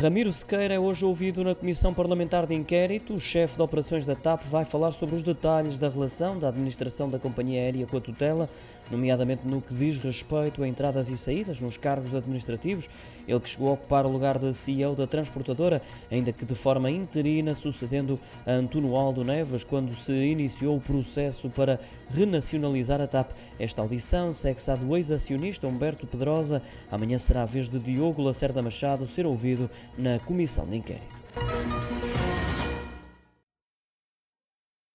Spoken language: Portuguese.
Ramiro Sequeira é hoje ouvido na Comissão Parlamentar de Inquérito. O chefe de operações da TAP vai falar sobre os detalhes da relação da administração da companhia aérea com a tutela, nomeadamente no que diz respeito a entradas e saídas nos cargos administrativos. Ele que chegou a ocupar o lugar de CEO da transportadora, ainda que de forma interina, sucedendo a Antuno Aldo Neves quando se iniciou o processo para renacionalizar a TAP. Esta audição segue-se à do ex-acionista Humberto Pedrosa. Amanhã será a vez de Diogo Lacerda Machado ser ouvido na comissão de inquérito.